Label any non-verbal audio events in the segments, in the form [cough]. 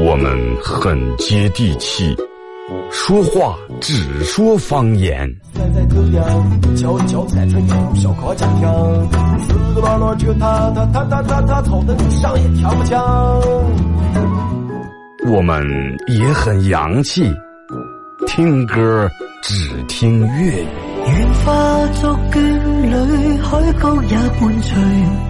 我们很接地气，说话只说方言。叫叫菜菜鸟，小烤家庭，四个老这个他他他他他他吵得上也跳不强。我们也很洋气，听歌只听粤语。愿化作眷侣，海角也伴随。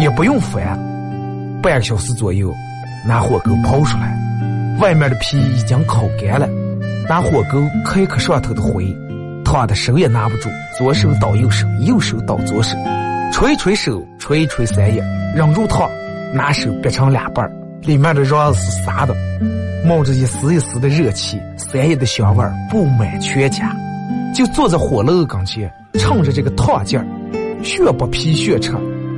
也不用翻，半个小时左右，拿火钩刨出来，外面的皮已经烤干了，拿火钩磕一磕上头的灰，烫的手也拿不住，左手倒右手，右手倒左手，捶捶手，捶捶三叶，扔入烫，拿手掰成两半里面的瓤子是散的，冒着一丝一丝的热气，三叶的香味布满全家，就坐在火炉跟前，趁着这个烫劲儿，血不皮血吃。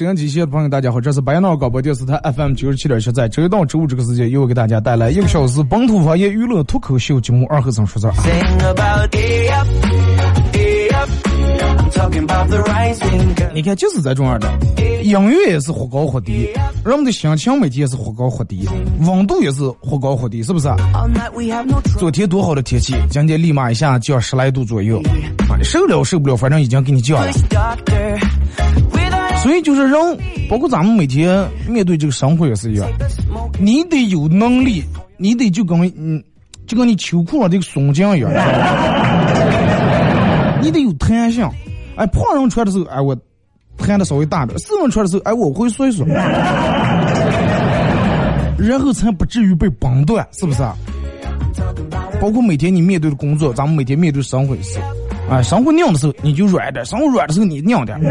收音机前的朋友，大家好，这是白闹广播电视台 FM 九十七点七，在周一到周五这个时间，又给大家带来一个小时本土方言娱乐脱口秀节目《二和尚说事儿》。你看，就是这种样的，音乐也是忽高忽低，人们的心情每天也是忽高忽低，温度也是忽高忽低，是不是？昨天多好的天气，今天立马一下降十来度左右，啊，受了受不了，反正已经给你降了。所以就是人，包括咱们每天面对这个生活也是一样，你得有能力，你得就跟嗯，就跟你秋裤上这个松紧一样，你得有弹性。哎，胖人穿的时候，哎我弹的稍微大点；瘦人穿的时候，哎我会缩一缩，然后才不至于被崩断，是不是？包括每天你面对的工作，咱们每天面对生活也是。啊，生活硬的时候你就软点，生活软的时候你硬点。[laughs]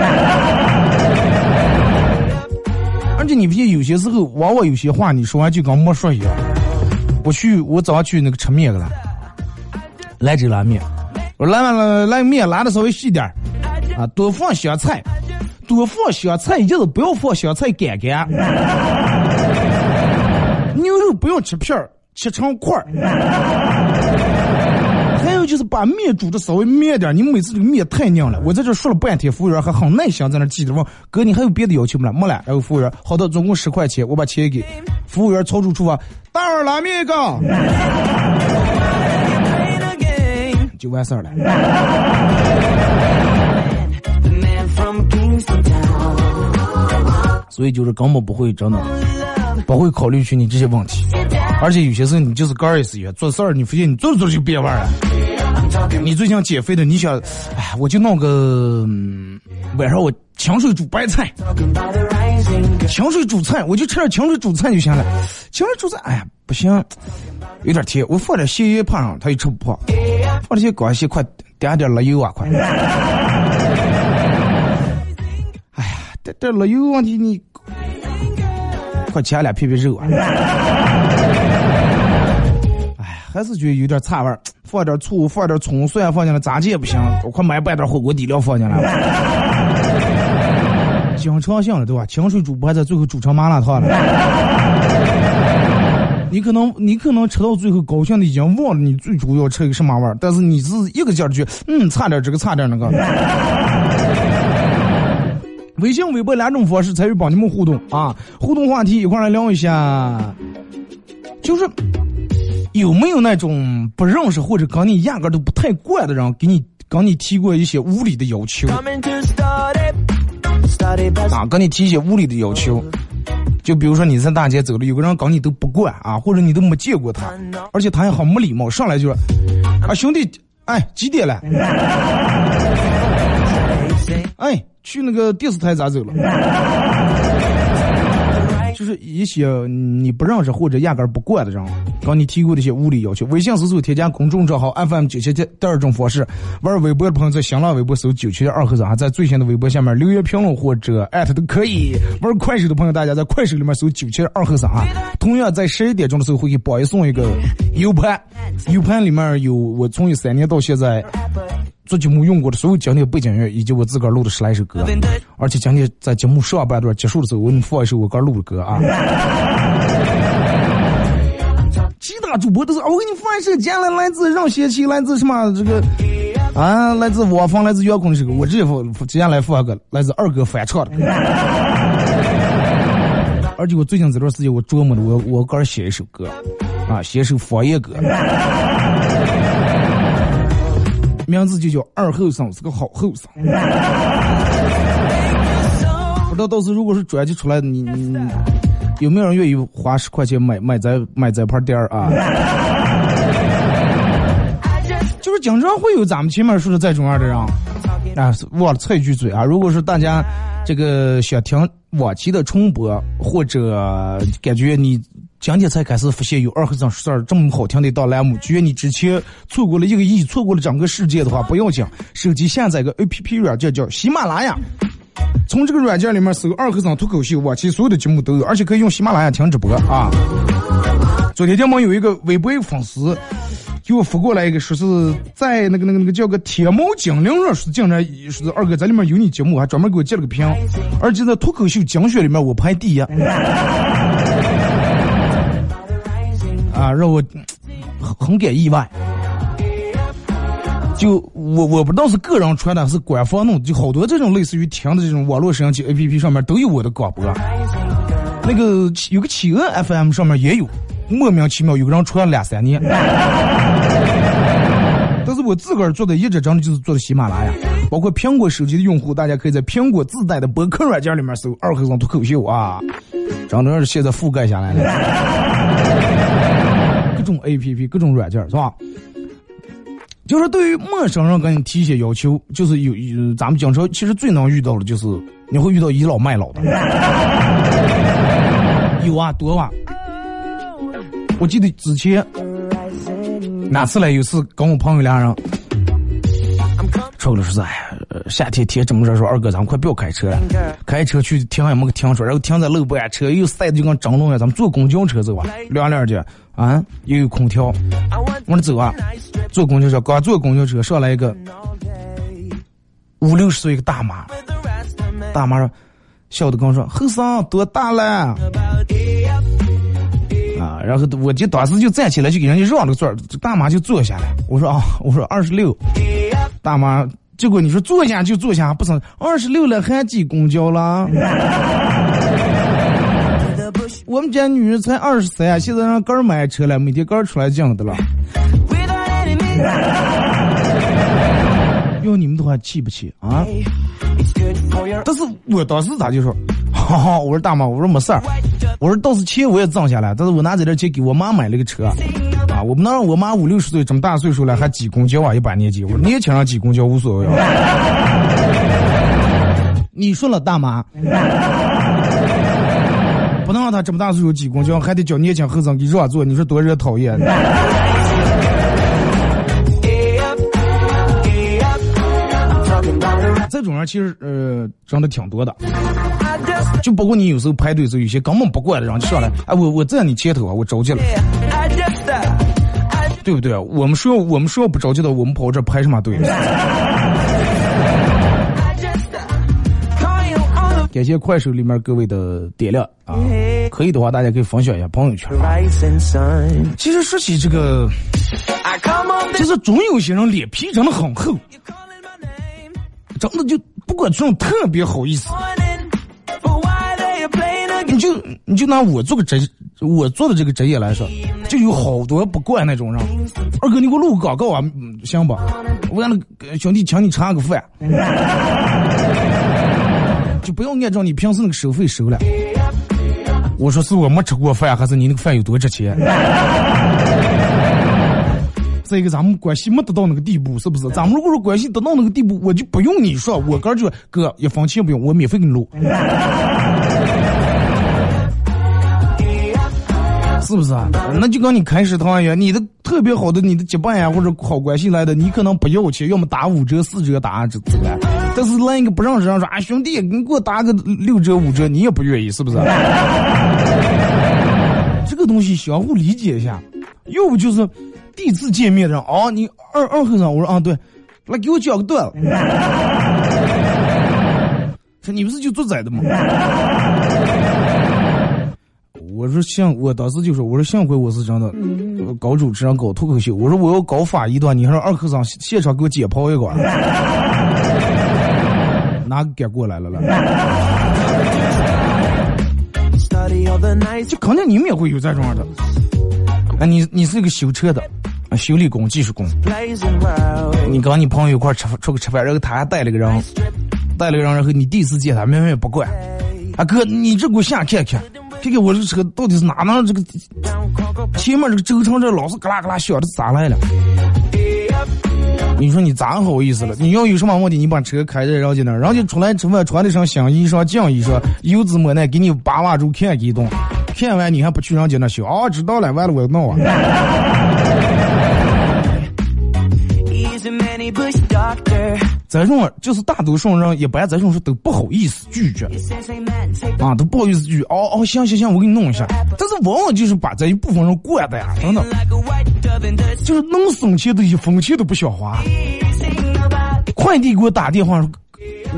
而且你不信，有些时候往往有些话你说完就跟没说一样。我去，我早上去那个吃面去了，来这拉面，我来完了来面拉的稍微细点啊，多放香菜，多放香菜，就是不要放香菜干干。[laughs] 牛肉不要切片儿，切成块儿。就是把面煮的稍微面点，你每次这个面太硬了。我在这说了半天，服务员还很耐心在那记着问哥，你还有别的要求吗？没了。然后服务员，好的，总共十块钱，我把钱给服务员，操出厨房，大碗拉面一个，就完事儿了。[laughs] 所以就是根本不会真的，不会考虑去你这些问题，而且有些事你就是干也是一样，做事儿你发现你做着做着就变味了。你最近减肥的，你想，哎，我就弄个晚上我清水煮白菜，清水煮菜，我就吃点清水煮菜就行了。清水煮菜，哎呀，不行，有点甜。我放点咸盐放上，他又吃不胖。放点些广西快点点辣油啊，快！哎呀，这这辣油问题你，快切俩片片肉啊！还是觉得有点差味儿。放点醋，放点葱蒜放进来，咋介也不行。我快买半袋火锅底料放进来了。经常性了对吧？清水煮不还在最后煮成麻辣烫了。[laughs] 你可能你可能吃到最后高兴的已经忘了你最主要吃一个什么味儿，但是你是一个劲儿去，嗯，差点这个差点那个。[laughs] 微信、微博两种方式参与帮你们互动啊！互动话题一块来聊一下，就是。有没有那种不认识或者跟你压根都不太惯的人，给你跟你提过一些无理的要求？啊，跟你提一些无理的要求，就比如说你在大街走了，有个人跟你都不惯啊，或者你都没见过他，而且他也好没礼貌，上来就说：“啊，兄弟，哎，几点了？[laughs] 哎，去那个电视台咋走了？”就是一些你不认识或者压根儿不惯的人，跟你提过的一些无理要求。微信搜索添加公众账号 FM 九七七，第二种方式，玩微博的朋友在新浪微博搜九七七二和尚，在最新的微博下面留言评论或者艾特都可以。玩快手的朋友，大家在快手里面搜九七七二和尚啊。同样在十一点钟的时候会给宝爷送一个 U 盘，U 盘里面有我从一三年到现在。做节目用过的所有经典背景音乐，以及我自个儿录的十来首歌，而且今天在节目上半段结束的时候，我给你放一首我刚录的歌啊。[laughs] 其他主播都是，我给你放一首，接下来来自让贤齐，来自什么这个啊，来自我方，来自遥控的这个，我直接放，接下来放个来自二哥翻唱的。[laughs] 而且我最近这段时间我琢磨的，我我刚写一首歌，啊，写一首方言歌。名字就叫二后生，是个好后生。不知道到时候如果是专辑出来，你你有没有人愿意花十块钱买买这买这盘店儿啊？就是经常会有咱们前面说的这种样的人啊，忘了插一句嘴啊，如果是大家这个想听往期的重播，或者感觉你。今天才开始发现有二和尚说事儿这么好听的一档栏目，觉得你之前错过了一个亿，错过了整个世界的话，不要紧，手机下载个 A P P 软件叫喜马拉雅，从这个软件里面搜二和尚脱口秀，往期所有的节目都有，而且可以用喜马拉雅听直播啊。昨天节目有一个微博粉丝给我发过来一个，说是在那个那个那个叫个天猫精灵上说，竟然说是二哥在里面有你节目，还专门给我截了个屏，而且在脱口秀精选里面我排第一。[laughs] 啊，让我很很感意外。就我我不知道是个人传的，是官方弄，就好多这种类似于听的这种网络摄像机 A P P 上面都有我的广播。那个有个企鹅 F M 上面也有，莫名其妙有个人传了两三年。[laughs] 但是我自个儿做的一直真的就是做的喜马拉雅，包括苹果手机的用户，大家可以在苹果自带的博客软件里面搜“二和尚脱口秀”啊，真的是现在覆盖下来了。[laughs] 各种 A P P，各种软件是吧？就是对于陌生人跟你提一些要求，就是有有咱们经常其实最能遇到的，就是你会遇到倚老卖老的。[laughs] 有啊，多啊！我记得之前哪次来，有次跟我朋友俩人，说了说是，哎，夏天天这么热，说二哥咱们快不要开车了，开车去停也没个停车，然后停在路边，车又晒的就跟蒸笼一样，咱们坐公交车走吧，凉凉的。啊，又有空调，往那走啊！坐公交车，刚坐公交车上来一个五六十岁一个大妈，大妈说：“小的跟我说，后生多大了？”啊，然后我就当时就站起来，就给人家让了个座儿，大妈就坐下来。我说啊，我说二十六，大妈，结果你说坐下就坐下，不成，二十六了还挤公交了？[laughs] 我们家女人才二十三，现在让哥儿买车了，每天哥儿出来讲的了。[laughs] 要你们的话气不气啊？但是我当时咋就说，哈哈，我说大妈，我说没事儿，我说倒是钱我也挣下来，但是我拿这点钱给我妈买了个车，啊，我不能让我妈五六十岁这么大岁数了还挤公交啊，一把年纪，我说年轻人挤公交无所谓。你说了，大妈，不能让他这么大岁数挤公交，还得叫年轻后生给让座，你说多惹讨厌。这种人其实呃真的挺多的，就包括你有时候排队时候，有些根本不管的人就上来，哎我我在你前头啊，我着急了，对不对？我们说我们说不着急的，我们跑这排什么队？[laughs] 感谢快手里面各位的点亮啊，可以的话大家可以分享一下朋友圈。其实说起这个，其实总有些人脸皮真的很厚。真的就不管这种特别好意思，就你就拿我做个职，我做的这个职业来说，就有好多不惯那种人。二哥，你给我录个广告啊，行吧？我让那兄弟请你吃个饭，[laughs] 就不要按照你平时那个收费收了。我说是我没吃过饭，还是你那个饭有多值钱？[laughs] 再一个，咱们关系没得到那个地步，是不是？咱们如果说关系得到那个地步，我就不用你说，我哥就哥一分钱不用，我免费给你录，是不是啊？那就跟你开食堂一样，你的特别好的，你的结伴呀或者好关系来的，你可能不要钱，要么打五折、四折打这这个，但是来一个不认识人说啊兄弟，你给我打个六折、五折，你也不愿意，是不是？这个东西相互理解一下，要不就是。第一次见面的啊，你二二和尚，我说啊对，来给我讲个段子。[laughs] 你不是就做崽的吗？我说幸，我当时就说，我说幸亏我是真的搞主持人搞脱口秀，我说我要搞法医的话，你还让二科长现场给我解剖一个，[laughs] 哪个敢过来了了？就肯定你们也会有这种的。啊，你你是一个修车的。修理工、技术工，你跟你朋友一块吃出去吃饭，然后他还带了个人，带了个人，然后你第一次见他，明明也不管。啊哥，你这给我下看看，这个我这车到底是哪能这个前面这个轴承这老是嘎啦嘎啦响这咋来了？你说你咋好意思了？你要有什么问题，你把车开在人家那，人家出来吃饭穿的上新衣裳、净衣裳，油纸抹奶，给你扒拉住看一动，看完你还不去人家那修？啊，知道了，完了我弄啊。这种就是大多数人一般这种是都不好意思拒绝，啊，都不好意思拒绝。哦哦，行行行，我给你弄一下。但是往往就是把这一部分人惯的呀，真的，就是能省钱的一分钱都不想花。快递给我打电话说，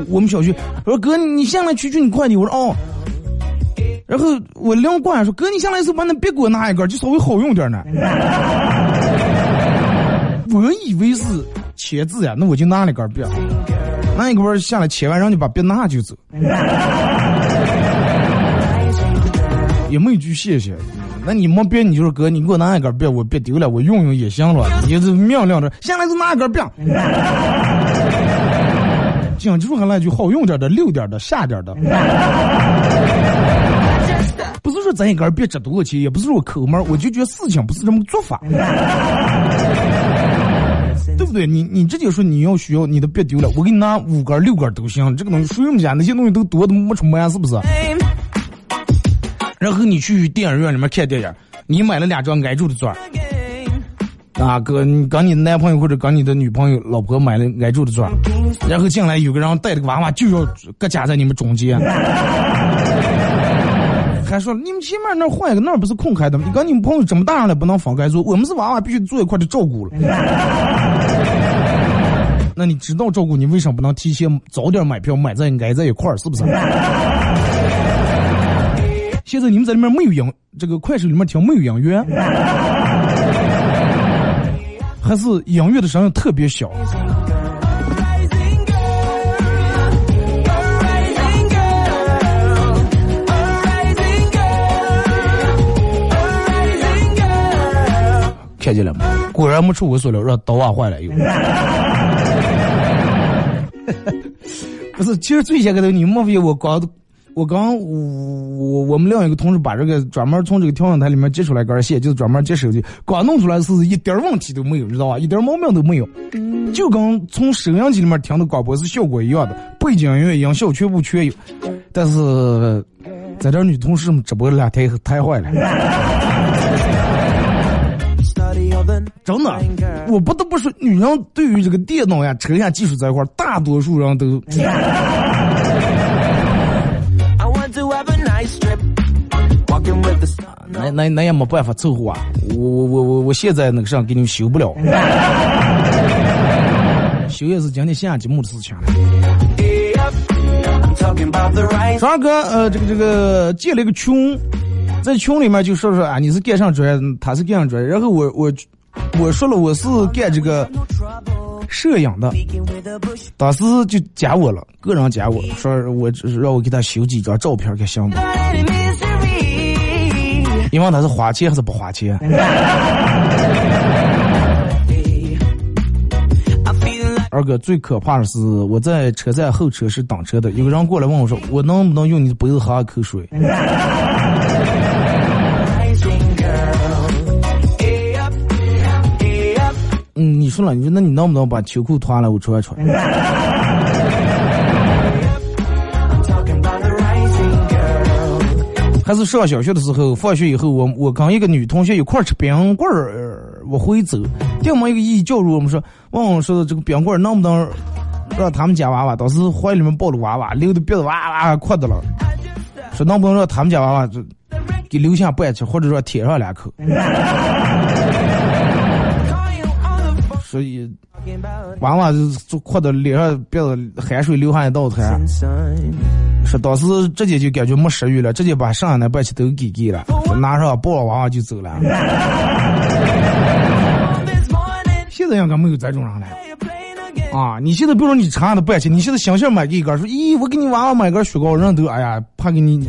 我们小区，我说哥，你下来取取你快递。我说哦。然后我领管说，哥，你下来的时候把那别给我拿一根，就稍微好用点呢。[laughs] 我以为是。签字呀，那我就拿了一根笔，拿一根下来签完，让你把笔拿就走，[laughs] 也没句谢谢。那你没笔，你就是哥，你给我拿一根笔，我别丢了，我用用也行了。你这明亮着，下来就拿一根笔。讲究还来句好用点的、溜点的、下点的。不是说咱一根别值多少钱，也不是说抠门，我就觉得事情不是这么做法。对不对？你你直接说你要需要你的别丢了，我给你拿五根六根都行。这个东西谁们家那些东西都多的没出门，是不是？然后你去电影院里面看电影，你买了两张挨住的座儿，啊哥，你跟你男朋友或者跟你的女朋友、老婆买了挨住的座儿，然后进来有个人带着个娃娃就要搁夹在你们中间。[laughs] 还说你们前面那换一个，那不是空开的吗？你跟你们朋友这么大人了，不能分开住。我们是娃娃，必须坐一块的照顾了。[laughs] 那你知道照顾你，为什么不能提前早点买票，买在挨在一块儿？是不是？现在你们在里面没有音，这个快手里面听没有音乐，还是音乐的声音特别小？看见了吗？果然没出我所料，让刀娃坏了又。[laughs] 不是，其实最先开头，你莫非我光我刚我我们另一个同事把这个专门从这个调音台里面接出来根线，就是专门接手机，刚弄出来是一点问题都没有，知道吧？一点毛病都没有，就跟从收音机里面听的广播是效果一样的，背景音乐、音效全部全有。但是在这女同事们直播两天太坏了，真的，我不得不说，女人对于这个电脑呀、车呀技术这一块，大多数人都。那那那也没办法凑合啊！我我我我我现在那个啥给你们修不了，[laughs] 修也是今天下节目的事情了。张二哥，呃，这个这个建了一个群，在群里面就说说啊，你是干啥专业？他是干啥专业？然后我我我说了我是干这个摄影的，当时就加我了，个人加我说我让我给他修几张照片，给行吗？你问他是花钱还是不花钱？[laughs] 二哥，最可怕的是我在车站候车室等车的，有个人过来问我说：“我能不能用你的杯子喝口水？” [laughs] 说了，你说那你能不能把秋裤脱了我穿穿？[laughs] 还是上小学的时候，放学以后，我我跟一个女同学一块吃冰棍儿，我回走，对门一个一叫住我们说，问我说的这个冰棍儿能不能让他们家娃娃，当时怀里面抱着娃娃，流的鼻子哇哇哭的了，说能不能让他们家娃娃就给留下半吃，或者说舔上两口。所以娃娃就就哭的脸上鼻子汗水流下一道滩。说当时直接就感觉没食欲了，直接把剩下那半吃都给给了，拿上抱着娃娃就走了。现在应该没有这种人了。啊，你现在比如说你差的半吃，你现在想想买给一根，说咦，我给你娃娃买根雪糕，人都哎呀，怕给你，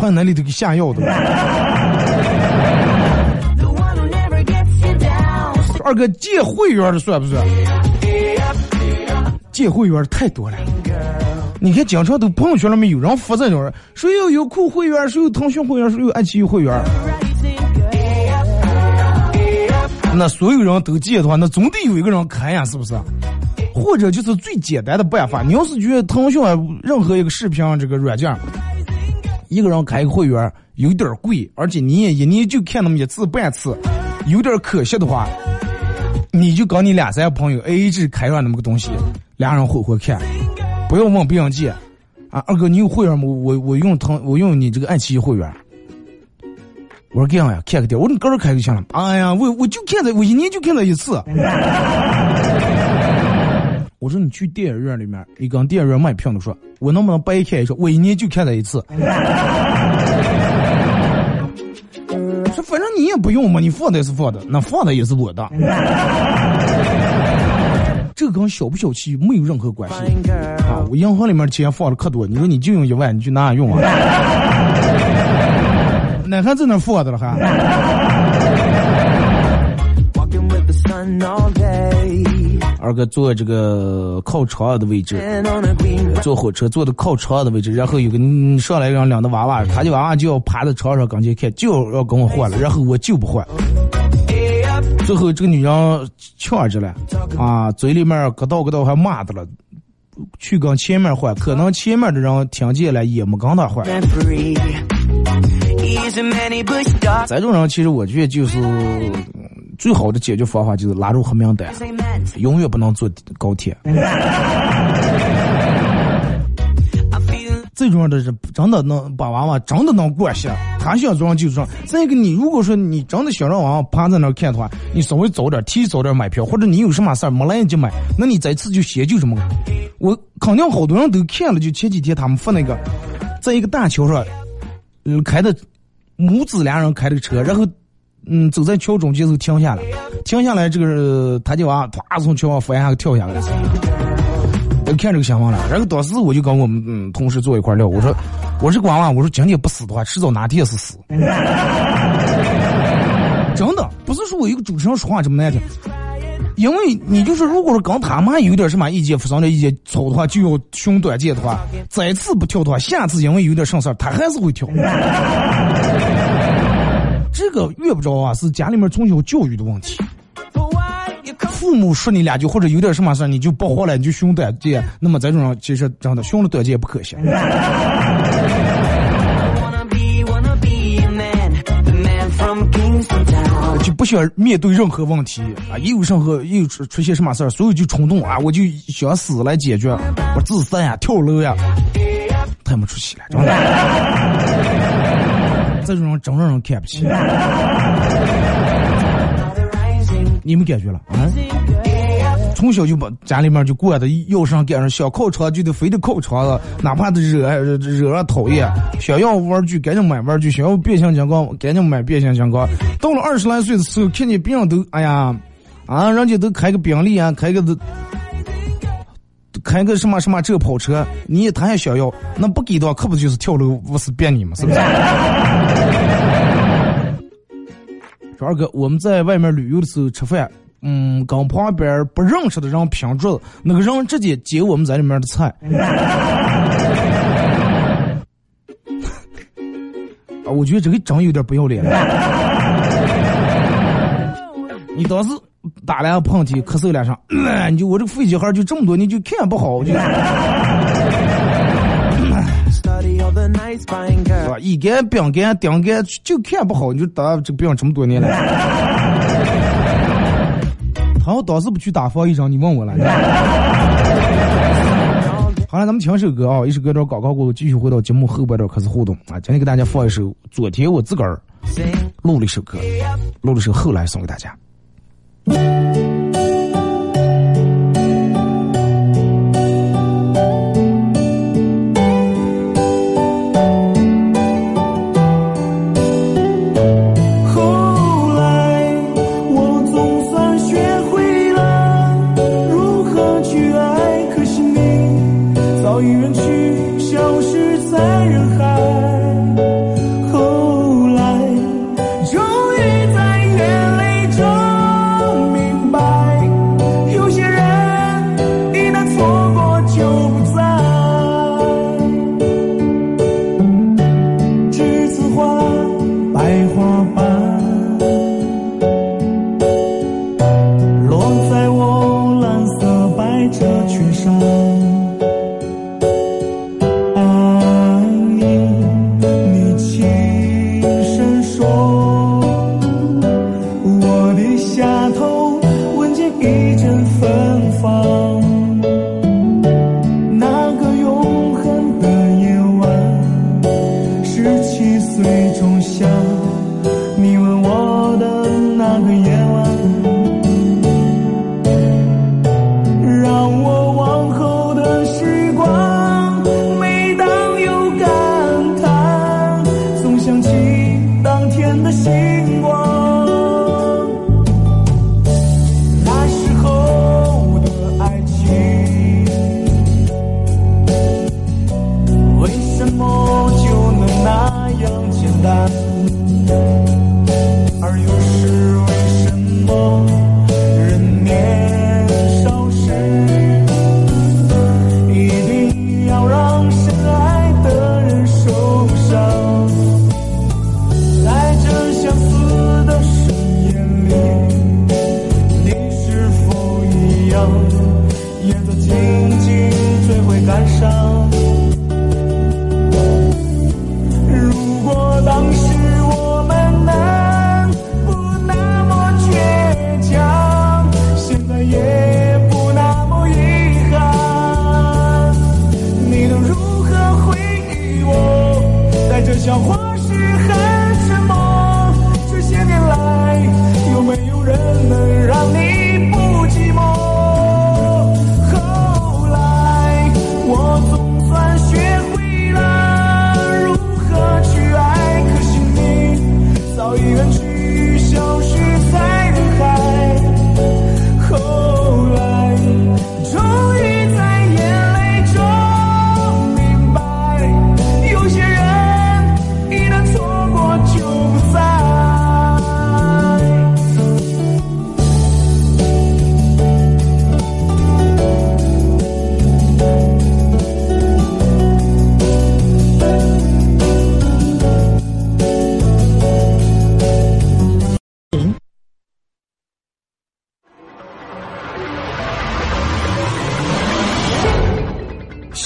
怕那里头给下药的。二哥借会员的算不算？借会员太多了。你看，经常都朋友圈里面有人发这种，谁有优酷会员，谁有腾讯会员，谁有爱奇艺会员。那所有人都借的话，那总得有一个人开呀，是不是？或者就是最简单的办法，你要是觉得腾讯任何一个视频这个软件，一个人开一个会员有点贵，而且你也一年就看那么一次半次，有点可惜的话，你就搞你俩三个朋友 A A 制开上那么个东西，俩人混混看。不要问别人借，啊，二哥，你有会员吗？我我用腾，我用你这个爱奇艺会员。我说这样呀，看个电影，我说你个人开就行了。哎呀，我我就看这，我一年就看这一次。[laughs] 我说你去电影院里面，你跟电影院卖票的说，我能不能白看一说，我一年就看这一次。说反正你也不用嘛，你放的是放的，[laughs] 那放的也是我的。[laughs] 这个跟小不小气没有任何关系啊！我银行里面钱放的可多，你说你就用一万，你去哪用啊？那还在那放着了还？二哥坐这个靠窗的位置，坐火车坐的靠窗的位置，然后有个上来让两个娃娃，他的娃娃就要趴在床上跟前看，就要跟我换了，然后我就不换。最后这个女人呛着了，啊，嘴里面咯道咯道还骂的了，去跟前面换，可能前面的人听见了也没跟他换。这种人其实我觉得就是最好的解决方法就是拉入黑名单，永远不能坐高铁。最重要的是，真的能把娃娃真的能惯下，他想装就装。再一个，你如果说你真的想让娃娃趴在那儿看的话，你稍微早点提早点买票，或者你有什么事儿没来得及买，那你这次就先就什么。我肯定好多人都看了，就前几天他们发那个，在一个大桥上，嗯，开的母子俩人开的车，然后嗯走在桥中间时候停下来，停下来这个他就娃啪从桥上翻下跳下来。我看这个情况了，然后当时我就跟我们嗯同事坐一块聊，我说，我说娃娃，我说今天不死的话，迟早哪天是死。[laughs] 真的，不是说我一个主持人说话这么难听。因为你就是如果说跟他妈有点什么意见，发生点意见吵的话，就要寻短见的话，这次不跳的话，下次因为有点什么事儿，他还是会跳。这个越不着啊，是家里面从小教育的问题。父母说你两句或者有点什么事儿，你就爆火了，你就凶短见，那么这种其实真的凶了短见不可行。就不想面对任何问题啊！一有任何一出出现什么事儿，所有就冲动啊！我就想死来解决，我自杀呀，跳楼呀，太没出息了，真的。这种人真让人看不起。你们感觉了啊？从小就把家里面就惯的，要上赶上想靠床就得非得靠床了，哪怕的惹惹人讨厌。想要玩具赶紧买玩具，想要变形金刚赶紧买变形金刚。到了二十来岁的时候，看见别人都哎呀，啊，人家都开个宾利啊，开个都开个什么什么这个跑车，你他还想要，那不给的话，可不就是跳楼不是变你吗？是不是？[laughs] 说二哥，我们在外面旅游的时候吃饭。嗯，跟旁边不认识的人拼桌子，那个人直接接我们在里面的菜。[laughs] 啊，我觉得这个真有点不要脸。[laughs] 你当时打两个喷嚏，咳嗽两声，你就我这个飞机号就这么多，你就看不好就。是吧？一杆、饼杆、顶杆就看不好，你就打这个病这么多年了。然后当时不去打防疫针，你问我了。好了，咱们听首歌啊，一首歌到广告过后，继续回到节目后半段开始互动啊。今天给大家放一首，昨天我自个儿录了一首歌，录了首后来送给大家。Thank you.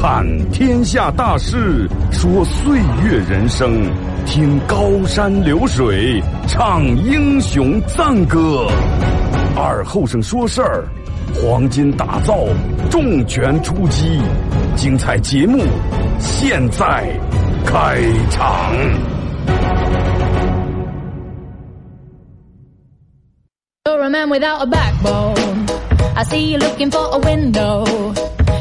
看天下大事，说岁月人生，听高山流水，唱英雄赞歌。二后生说事儿，黄金打造，重拳出击，精彩节目现在。开场。You're a man without a backbone. I see you looking for a window.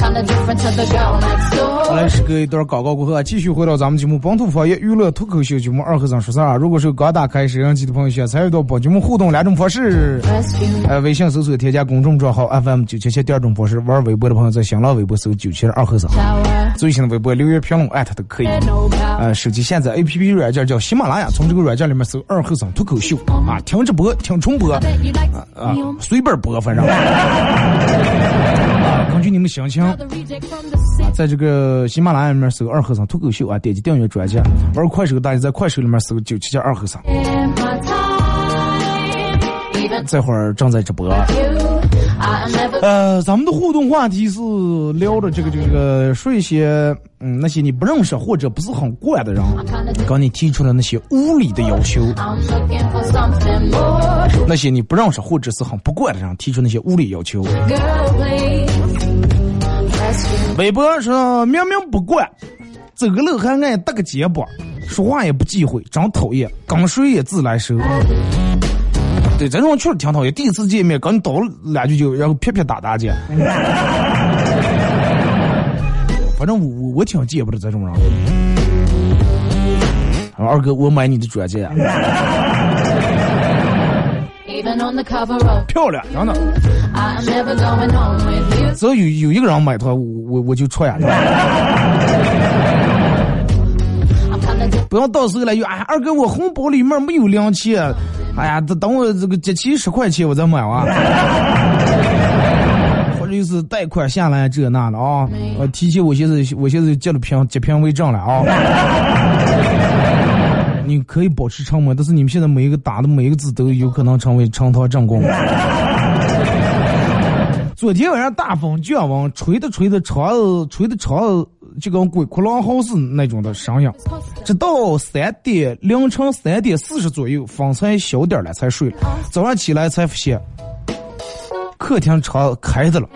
好嘞，时隔一段广告过后啊，继续回到咱们节目《本土方言娱乐脱口秀》节目二和尚说事儿啊。如果是刚打开摄像机的朋友，想参与到本节目互动两种方式：呃，微信搜索添加公众账号 FM 九七七；第二种方式，玩微博的朋友在新浪微博搜九七二和尚。最新的微博留言评论艾特都可以。呃，手机下载 APP 软件叫喜马拉雅，从这个软件里面搜二和尚脱口秀。啊，听直播，听重播，啊啊，随便播，反正。根据你们心情，啊，在这个喜马拉雅里面搜“二和尚脱口秀”啊，点击订阅专辑；玩快手，大家在快手里面搜“九七七二和尚”。这会儿正在直播。呃，咱们的互动话题是聊的这个这个说一些嗯那些你不认识或者不是很惯的人，跟你提出的那些无理的要求，那些你不认识或者是很不惯的人提出那些无理要求。微博说明明不惯，走个路还爱搭个肩膀，说话也不忌讳，真讨厌，跟谁也自来熟。对，这种确实挺讨厌。第一次见面，跟你叨两句就，然后啪啪打打去。反正我我挺见不得这种人。二哥，我买你的钻戒。漂亮，真的。只要有有一个人买它，我我我就穿。不要到时候来又哎，二哥，我红包里面没有零钱。哎呀，等等我这个集齐十块钱，我再买啊。[laughs] 或者就是贷款下来这那的啊。我提起我现在我现在结了平结平为证了啊。你可以保持沉默，但是你们现在每一个打的每一个字都有可能成为呈堂证供。[laughs] 昨天晚上大风降温，吹的吹的窗子吹的窗子就跟鬼哭狼嚎似那种的声音，直到三点凌晨三点四十左右风才小点了才睡了。早上起来才发现，客厅窗开着了。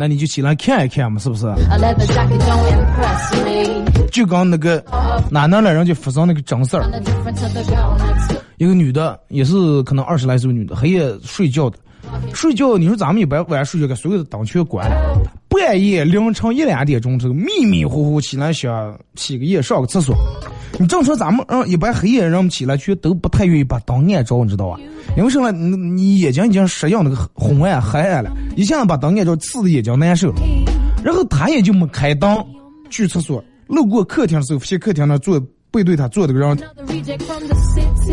那你就起来看一看嘛，是不是？就刚那个哪哪来人就发生那个真事儿，一个女的也是可能二十来岁女的，黑夜睡觉的，睡觉你说咱们一般晚上睡觉，给所有的灯全关了，半夜凌晨一两点钟这个迷迷糊糊起来想起个夜上个厕所，你正常咱们嗯一般黑夜人们起来却都不太愿意把灯按着，你知道吧？因为什么？你眼睛已经适应那个昏暗黑暗了，一下子把灯按着，刺的眼睛难受。然后他也就没开灯，去厕所，路过客厅的时候，发现客厅那坐背对他坐的个人，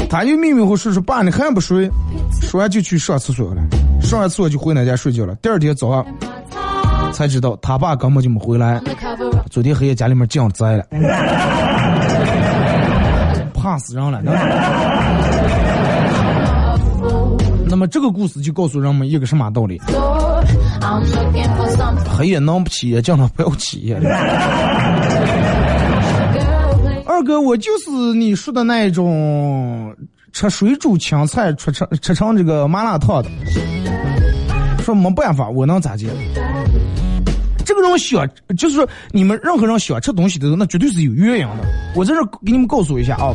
他就迷迷糊糊说：“爸，你还不睡？”说完就去上厕所了，上完厕所就回奶家睡觉了。第二天早上才知道，他爸根本就没回来，昨天黑夜家里面降灾了，怕死人了。那么这个故事就告诉人们一个什么道理？黑夜能不起夜，叫他不要起夜。二哥，我就是你说的那种吃水煮青菜吃成吃成这个麻辣烫的。说没办法，我能咋接？这个人想，就是说你们任何人想吃东西的时候，那绝对是有原因的。我在这给你们告诉一下啊，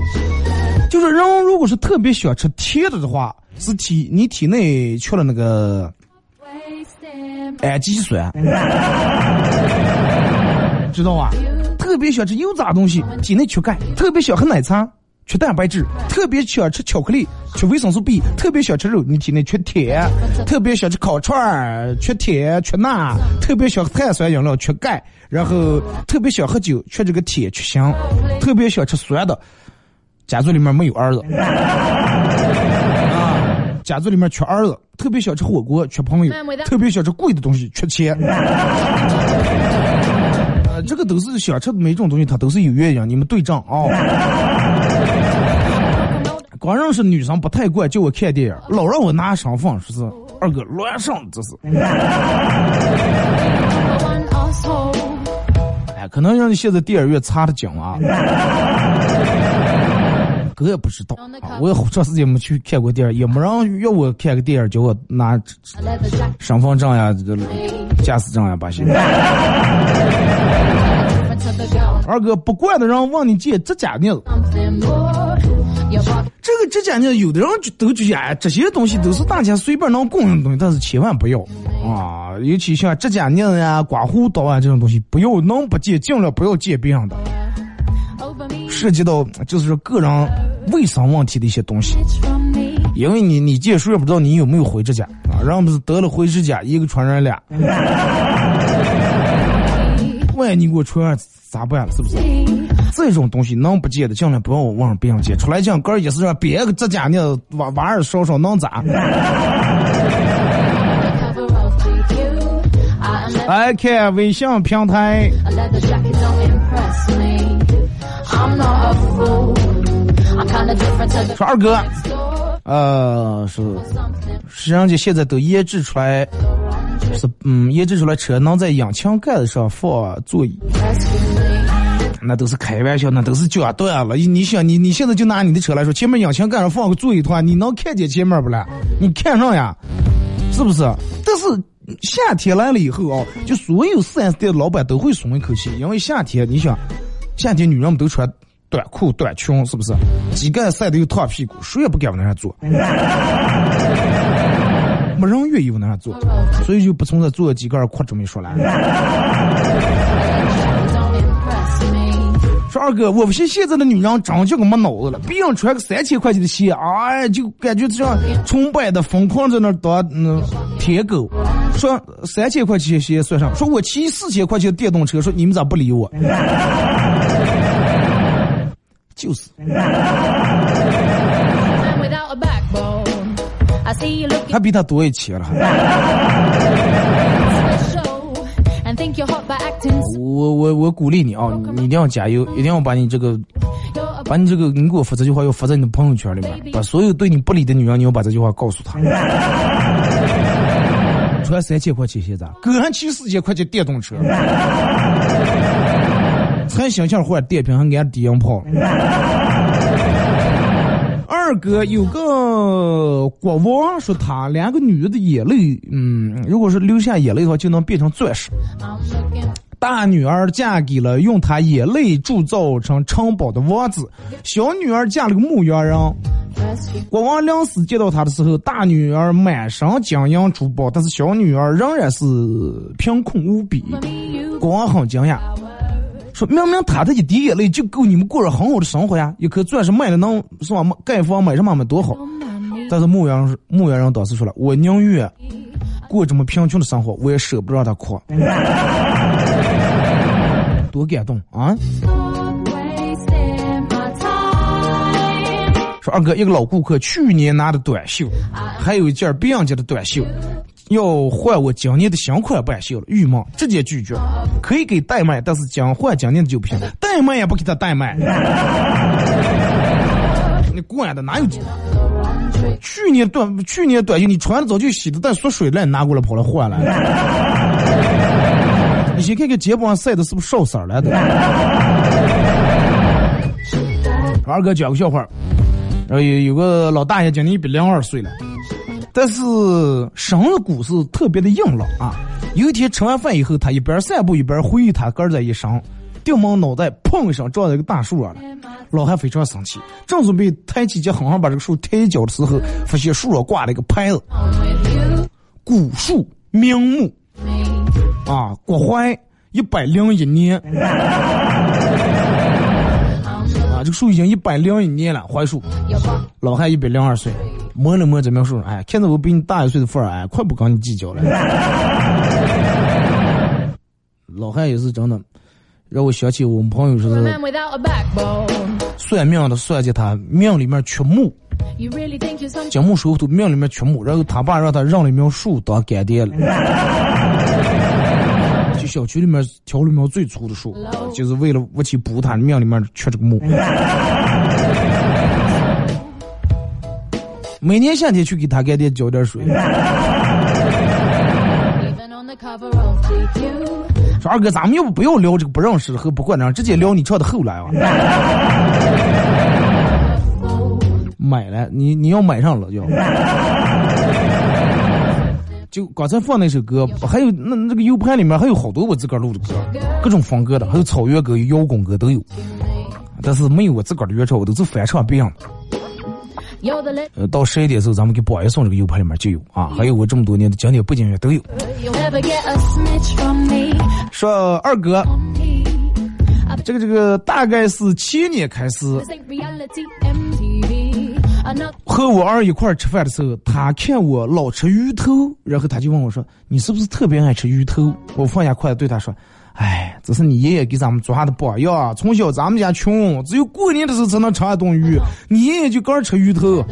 就是人如果是特别想吃甜的的话，是体你体内缺了那个氨基酸，[laughs] 知道吧？特别想吃油炸东西，体内缺钙；特别想喝奶茶。缺蛋白质，特别喜欢吃巧克力，缺维生素 B；特别想吃肉，你体内缺铁；特别想吃烤串儿，缺铁缺钠；特别想喝碳酸饮料，缺钙；然后特别想喝酒，缺这个铁缺锌；特别想吃酸的，家族里面没有儿子 [laughs] 啊，家族里面缺儿子；特别想吃火锅，缺朋友；特别想吃贵的东西，缺钱。[laughs] 这个都是想吃的每种东西，它都是有原因，你们对账啊。光认识女生不太惯，叫我看电影，老让我拿身份，说是二哥乱上，这是。哎，可能让你现在电影院查的紧了。哥也不知道，我也好长时间没去看过电影，也没人约我看个电影，叫我拿身份证呀、驾驶证呀，把些。[laughs] 二哥不惯的人问你借指甲镊子。这个指甲镊，有的人就都觉得哎，这些东西都是大家随便能共用的东西，但是千万不要啊！尤其像指甲镊呀、刮胡刀啊这种东西，不要能不借尽量不要借别人的，涉及到就是说个人卫生问题的一些东西。因为你你借书也不知道你有没有灰指甲啊，人不是得了灰指甲，一个传染俩，[laughs] 万一你给我传染咋办？是不是？这种东西能不借的，尽量不要往别人借。出来讲，个意思让别个指甲呢，娃娃儿少少能咋？[laughs] 来看微信平台。说二哥，呃，是，是人家现在都研制出来，是嗯，研制出来车能在引擎盖子上放座椅。那都是开玩笑，那都是脚断了。你想，你你现在就拿你的车来说，前面引擎盖上放个座椅的话，你能看见前面不啦？你看上呀，是不是？但是夏天来了以后啊，就所有四 S 店的老板都会松一口气，因为夏天，你想，夏天女人们都穿短裤短裙，是不是？膝盖晒得又烫屁股，谁也不敢往那上坐，没人愿意往那上坐，所以就不存在坐机盖扩这么一说了。说二哥，我不信现在的女人真就个没脑子了。别人穿个三千块钱的鞋，哎，就感觉像崇拜的疯狂在那当嗯舔狗。说三千块钱鞋算上，说我骑四千块钱的电动车，说你们咋不理我？就是。还比他多一千了。我我我鼓励你啊，你一定要加油，一定要把你这个，把你这个，你给我发这句话要发在你的朋友圈里面，把所有对你不理的女人，你要把这句话告诉她。穿三千块钱现在，哥还骑四千块钱电动车，才想想换电瓶还按低音炮。[laughs] 二哥有个国王说，他两个女的眼泪，嗯，如果是流下眼泪的话，就能变成钻石。大女儿嫁给了用她眼泪铸造成城堡的王子，小女儿嫁了个牧羊人。国王临死见到她的时候，大女儿满身金银珠宝，但是小女儿仍然是贫困无比。国王很惊讶。明明他的一滴眼泪就够你们过着很好的生活呀，一颗钻石卖了能是吧？盖房买什么买多好？但是牧羊人牧羊人当时说了，我宁愿过这么贫穷的生活，我也舍不得让他哭。多感动啊！说二哥，一个老顾客去年拿的短袖，还有一件别人家的短袖。要换我今年的新款半袖了，郁闷，直接拒绝。可以给代卖，但是将换今年的就不行，代卖也不给他代卖。[laughs] 你管的哪有？去年短去年短袖你穿的早就洗的但缩水了，你拿过来跑来换了。[laughs] 你先看看肩膀上晒的是不是少色了的。[laughs] 二哥讲个笑话，然后有有个老大爷今年一百零二岁了。但是身子骨是特别的硬朗啊。有一天吃完饭以后，他一边散步一边回忆他哥在一生，掉毛脑袋砰一声撞在一个大树上了。老汉非常生气，正准备抬起脚狠狠把这个树踢一脚的时候，发现树上挂了一个牌子：古树名木啊，国槐一百零一年。啊，这个树已经一百零一年了，槐树。老汉一百零二岁，摸了摸这苗树，哎，看着我比你大一岁的份儿，哎，快不跟你计较了。老汉也是真的，让我想起我们朋友说是算命的算计他命里面缺木，金木水火土命里面缺木，然后他爸让他让了一苗树当干爹了。就小区里面条里面最粗的树，就是为了我去补他庙里面缺这个木。[laughs] 每年夏天去给他干爹浇点水。说二哥，咱们要不不要聊这个不认识和不管的，直接聊你唱的后来啊。[laughs] 买了，你你要买上了就。就刚才放那首歌，还有那那个 U 盘里面还有好多我自个儿录的歌，各种风格的，还有草原歌、摇滚歌都有，但是没有我自个儿的原唱，我都是翻唱别人的。呃，到十一点的时候，咱们给宝爷送这个 U 盘里面就有啊，还有我这么多年的经典不经典都有。说二哥，这个这个大概是七年开始，和我儿一块儿吃饭的时候，他看我老吃鱼头，然后他就问我说：“你是不是特别爱吃鱼头？”我放下筷子对他说。哎，这是你爷爷给咱们做下的榜样。从小咱们家穷，只有过年的时候才能吃一顿鱼。你爷爷就刚吃鱼头，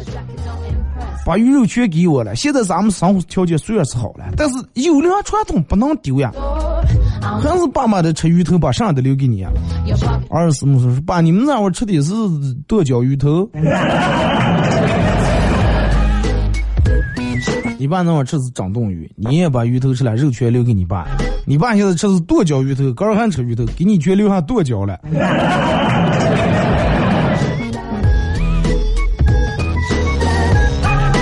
把鱼肉全给我了。现在咱们生活条件虽然是好了，但是优良传统不能丢呀。还是爸妈的吃鱼头，把剩下的留给你啊。二师母说：“爸，你们那会儿吃的是剁椒鱼头。[laughs] ”你爸那会儿吃是掌冻鱼，你也把鱼头吃了，肉全留给你爸。你爸现在吃是剁椒鱼头，刚还吃鱼头，给你全留下剁椒了。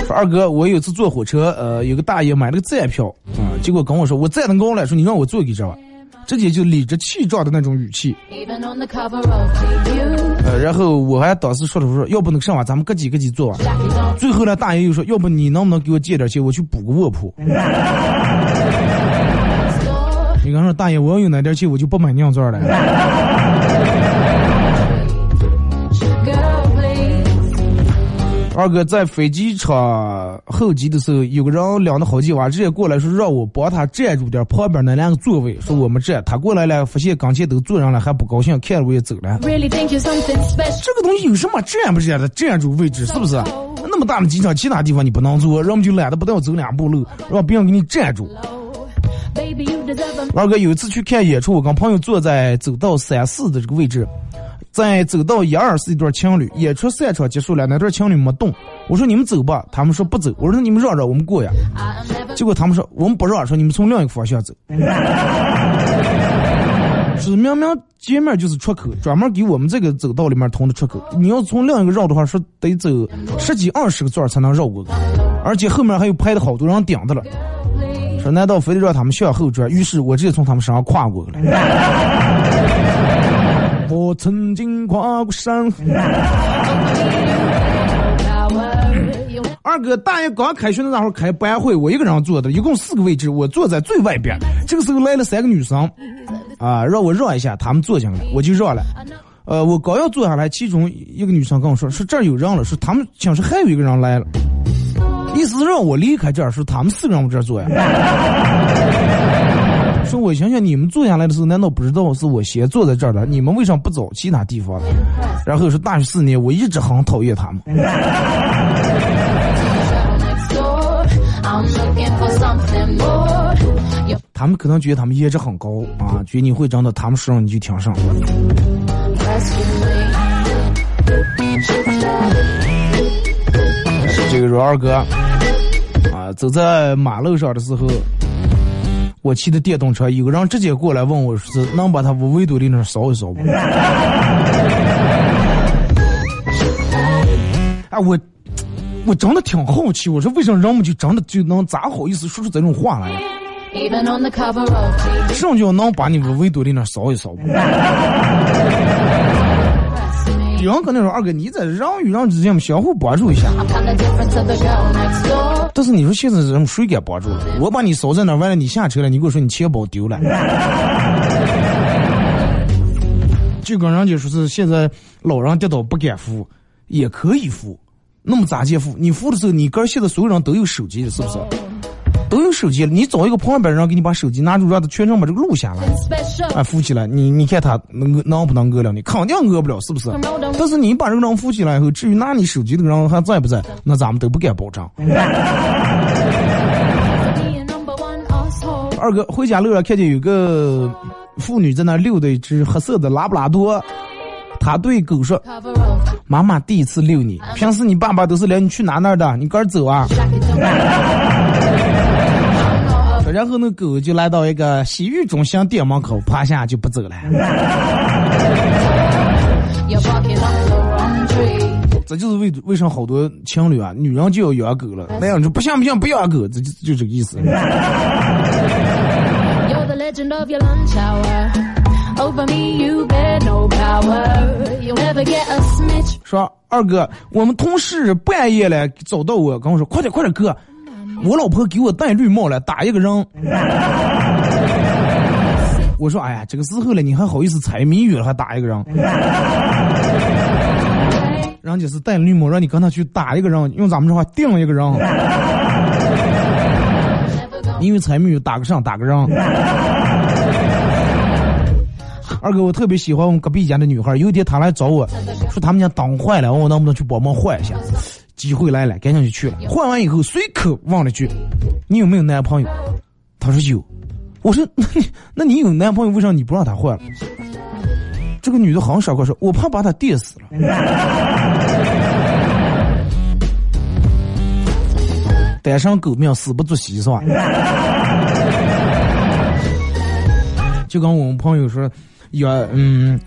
说二哥，我有次坐火车，呃，有个大爷买了个站票，啊，结果跟我说我站的高了，说你让我坐给这吧。直接就理直气壮的那种语气，呃，然后我还当时说了说，要不那个啥咱们各几个几坐。最后呢，大爷又说，要不你能不能给我借点钱，我去补个卧铺。[laughs] 你刚说大爷，我要有那点钱，我就不买酿钻了。二哥在飞机场候机的时候，有个人领着好几娃直接过来说让我帮他占住点旁边那两个座位，说我们占。他过来了，发现刚前都坐上了，还不高兴，看了我也走了。这个东西有什么占不占的？占住位置是不是？那么大的机场，其他地方你不能坐，人们就懒得不带我走两步路，让别人给你占住。二哥有一次去看演出，我跟朋友坐在走道三四的这个位置。在走到一二是一对情侣，演出散场结束了，那对情侣没动。我说你们走吧，他们说不走。我说你们让让，我们过呀。结果他们说我们不让，说你们从另一个方向走。[laughs] 是明明前面就是出口，专门给我们这个走道里面通的出口。你要从另一个绕的话，说得走十几二十个转才能绕过，而且后面还有排的好多人顶着了。说难道非得让他们向后转？于是我直接从他们身上跨过去了。我曾经跨过山河。二哥，大爷刚开学的那会儿开班会，我一个人坐的，一共四个位置，我坐在最外边。这个时候来了三个女生，啊，让我让一下，他们坐进来，我就让了。呃，我刚要坐下来，其中一个女生跟我说：“说这儿有人了，说他们寝室还有一个人来了，意思让我离开这儿，说他们四个人往这儿坐呀。”说，我想想，你们坐下来的时候，难道不知道是我先坐在这儿的？你们为什么不找其他地方？然后是大学四年，我一直很讨厌他们。他们可能觉得他们颜值很高啊，觉得你会长得，他们说让你就挺上。这个说二哥啊，走在马路上的时候。我骑的电动车，有个人直接过来问我，是能把他屋围堵的那扫一扫不？哎，[laughs] 我我真的挺好奇，我说为什么人们就真的就能咋好意思说出这种话来？什么叫能把你们围堵里那扫一扫。有人可能说二哥你在让与让之间相互帮助一下，但是你说现在人谁给帮助？我把你扫在那，完了你下车了，你给我说你钱包丢了。[laughs] 就跟人家说是现在老人跌倒不敢扶，也可以扶，那么咋介扶？你扶的时候，你哥现在所有人都有手机了，是不是？都有手机了，你找一个旁边人给你把手机拿住，让他全程把这个录下来，哎，扶起来，你你看他能能不能饿了？你肯定饿不了，是不是？但是你把这个人扶起来以后，至于拿你手机的人还在不在，那咱们都不敢保证。二哥回家路上看见有个妇女在那遛的一只黑色的拉布拉多，他对狗说：“妈妈第一次遛你，平时你爸爸都是领你去哪哪的，你跟走啊。”然后那狗就来到一个洗浴中心店门口，趴下就不走了。[laughs] 这就是为为啥好多情侣啊，女人就要养狗了，那样就不行不行不养狗，这就就这个意思。[laughs] 说二哥，我们同事半夜了找到我，跟我说快点快点哥。我老婆给我戴绿帽了，打一个人。我说：“哎呀，这个时候了，你还好意思猜谜语了，还打一个人？人家是戴绿帽，让你跟他去打一个人，用咱们这话定了一个人。因为猜谜语打个上，打个人。二哥，我特别喜欢我们隔壁家的女孩，有一天她来找我说他们家灯坏了，问我能不能去帮忙换一下。机会来了，赶紧就去了。换完以后，随口问了句：“你有没有男朋友？”他说有。我说：“那 [laughs] 那你有男朋友，为啥你不让他换了？”这个女的好像傻瓜说：“我怕把他电死了。” [laughs] 单身狗命，死不足惜，是吧？就跟我们朋友说，要嗯。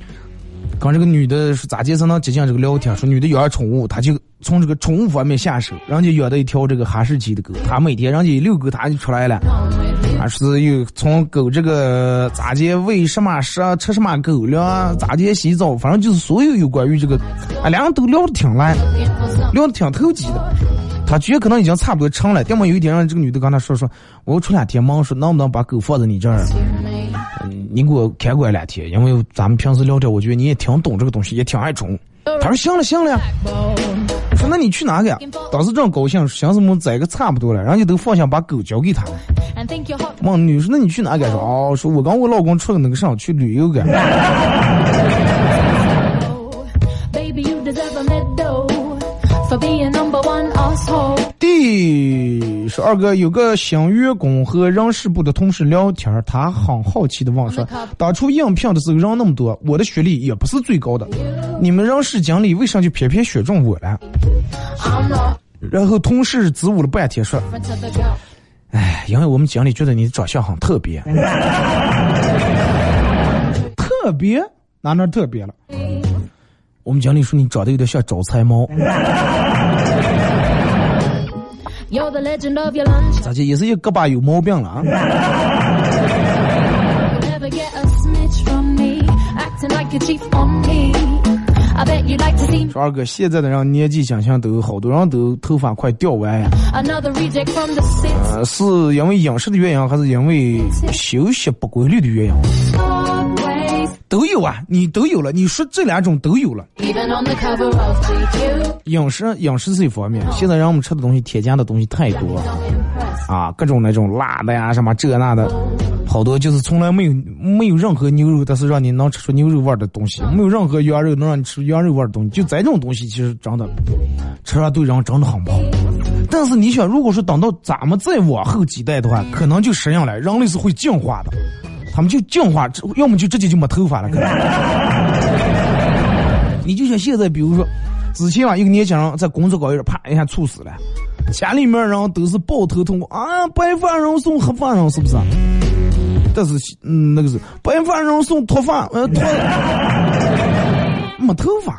跟这个女的是咋介绍能接近这个聊天？说女的养宠物，她就从这个宠物方面下手。人家养的一条这个哈士奇的狗，她每天人家遛狗，她就出来了。啊，是又从狗这个咋介喂什么食，吃什么狗粮，咋介洗澡，反正就是所有有关于这个，啊，两人都聊得挺来，聊得挺投机的。他觉得可能已经差不多成了，要么有一天让这个女的跟他说说，我出两天忙，说能不能把狗放在你这儿？你给我看管两天，因为咱们平时聊天，我觉得你也挺懂这个东西，也挺爱宠。他说行了行了，说那你去哪个呀？当时正高兴，想什么宰个差不多了，人家都放下把狗交给他。孟女说那你去哪个？说哦，说我跟我老公出了那个上去旅游个。第十二哥有个新员工和人事部的同事聊天，他很好奇的问说：“当初应聘的时候人那么多，我的学历也不是最高的，你们人事经理为啥就偏偏选中我了？”然后同事支吾了半天说：“哎，因为我们经理觉得你长相很特别，特别哪哪特别了？”我们经理说你长得有点像招财猫，咋的？也是一个胳膊有毛病了啊？说二哥，现在的人年纪轻轻都好多人都头发快掉完呀。呃，是因为饮食的原因，还是因为休息不规律的原因？都有啊，你都有了。你说这两种都有了。饮食饮食这一方面，现在让我们吃的东西添加的东西太多，啊，各种那种辣的呀，什么这那的，好多就是从来没有没有任何牛肉，但是让你能吃出牛肉味的东西，没有任何羊肉能让你吃羊肉味的东西，就这种东西其实真的吃上对人真的很不好。但是你想，如果说等到咱们再往后几代的话，可能就适应了，人类是会进化的。他们就进化，要么就直接就没头发了。可能。[laughs] 你就像现在，比如说，之前啊，一个年轻人在工作岗位上啪一下猝死了，家里面人都是抱头痛哭啊，白发人送黑发人，是不是？但是，嗯，那个是白发人送脱发，呃，脱没 [laughs] 没头发。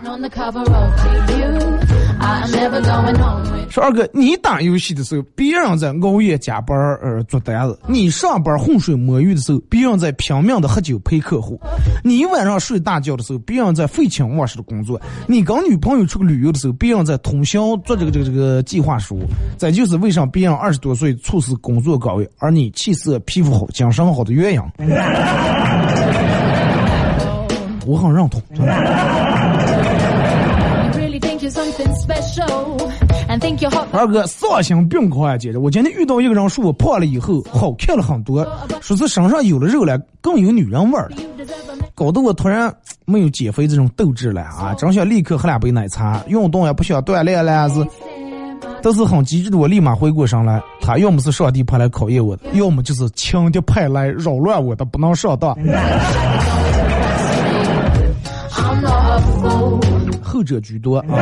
说二哥，你打游戏的时候，别人在熬夜加班儿呃做单子；你上班浑水摸鱼的时候，别人在拼命的喝酒陪客户；你晚上睡大觉的时候，别人在废寝忘食的工作；你跟女朋友出去旅游的时候，别人在通宵做这个这个这个计划书。再就是为啥别人二十多岁猝死工作岗位，而你气色皮肤好、精神好的原因。[laughs] 我很认同。真的二哥，丧心病狂啊！姐姐，我今天遇到一个人说我胖了以后好看了很多，说是身上有了肉了，更有女人味儿搞得我突然没有减肥这种斗志了啊！真想立刻喝两杯奶茶，运动也不想锻炼了，是，但是很机智的我立马回过神来，他要么是上帝派来考验我的，要么就是情敌派来扰乱我的，不能上当。后者居多啊 [laughs]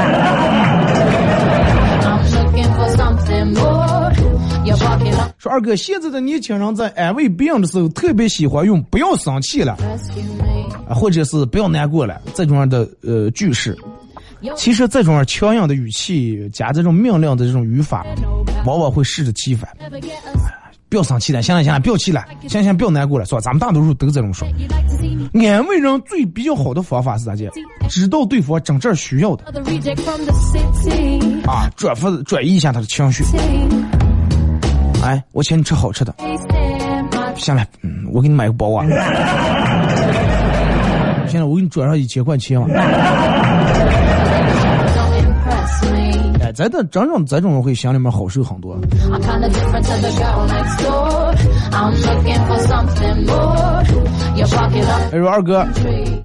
说二哥，现在的年轻人在安慰别人的时候，特别喜欢用“不要生气了”。啊，或者是不要难过了这种样的呃句式。其实这种样强硬的语气加这种命令的这种语法，往往会适得其反。不要生气了，行了行了，不要气了，行行不要难过了，是吧？咱们大多数都这种说。安慰人最比较好的方法是咋介？知道对方真正需要的啊，转发转移一下他的情绪。哎，我请你吃好吃的。行了，嗯，我给你买个包啊。[laughs] 行了，我给你转上一千块钱嘛。哎，咱的真正这种人会心里面好受很多。哎，说二哥.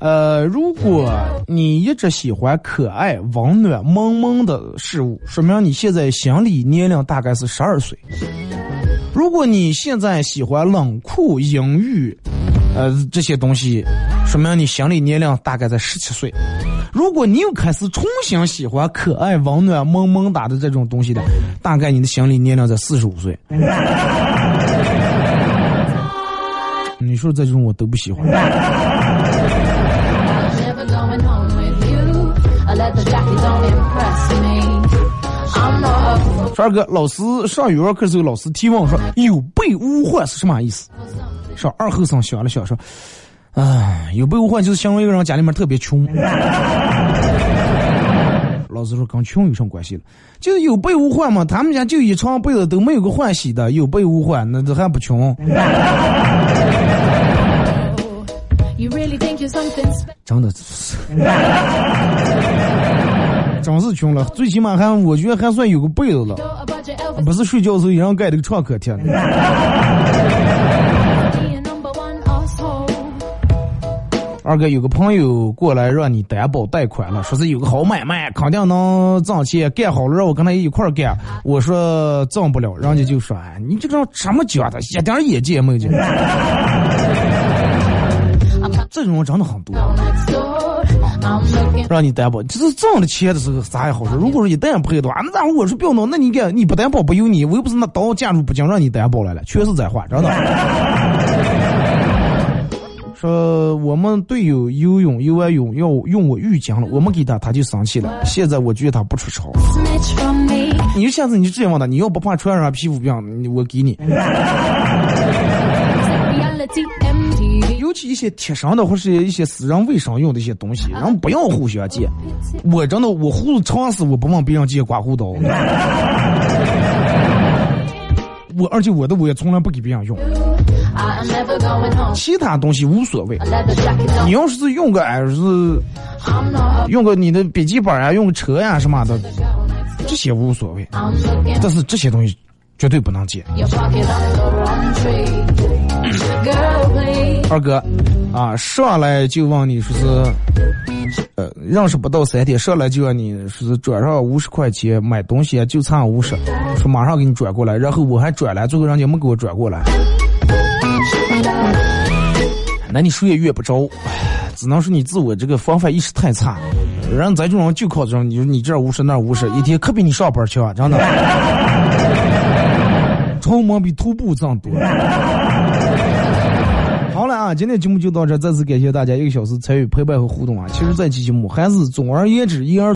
呃，如果你一直喜欢可爱、温暖、萌萌的事物，说明你现在心理年龄大概是十二岁。如果你现在喜欢冷酷、阴郁，呃，这些东西，说明你心理年龄大概在十七岁。如果你又开始重新喜欢可爱、温暖、萌萌哒的这种东西的，大概你的心理年龄在四十五岁。[laughs] 你说这种我都不喜欢。I'm never going home with you. A leather jacket don't impress me. I'm not a fool. 说二哥，老师上语文课时候，老师提问说“有备无患”是什么意思？说二后生想了想说：“啊，有备无患就是形容一个人家里面特别穷。[laughs] ”老师说跟穷有什么关系了？就是有备无患嘛，他们家就一床被子都没有个换洗的，有备无患，那这还不穷? [laughs] 真的是，[laughs] 真是穷了，最起码还我觉得还算有个被子了不是睡觉的时候一人盖了个创可贴。二哥有个朋友过来让你担保贷款了，说是有个好买卖，肯定能挣钱，干好了让我跟他一块干。我说挣不了，人家就说：“哎，你这个什么讲的，一点眼界也没有。[laughs] ”这种人真的很多，让你担保，就是挣了钱的时候啥也好说。如果说一旦赔的话，那我说不要弄，那你干你不担保不由你，我又不是那刀架住不讲让你担保来了，全是在话，真的。说我们队友游泳游完泳要用我浴巾了，我们给他他就生气了。现在我觉得他不出丑。你就下次你就这样问他，你要不怕传染皮肤病，我给你。尤其一些贴身的或是一些私人卫生用的一些东西，人不要互相借。我真的我胡子长死，我不问别人借刮胡刀。[laughs] 我而且我的我也从来不给别人用。其他东西无所谓。你要是用个儿子用个你的笔记本啊用个车呀什么的这些无所谓。但是这些东西绝对不能借。二哥啊上来就问你说是呃，认识不到三天，上来就让你是转上五十块钱买东西，就差五十，说马上给你转过来，然后我还转了，最后人家没给我转过来，那你谁也越不着，唉只能说你自我这个防范意识太差，人咱这种就靠这种，你说你这五十那五十，一天可比你上班强，真的，[laughs] 出门比徒步挣多。好了啊，今天节目就到这，再次感谢大家一个小时参与陪伴和互动啊。其实这期节目还是总而言之，一而。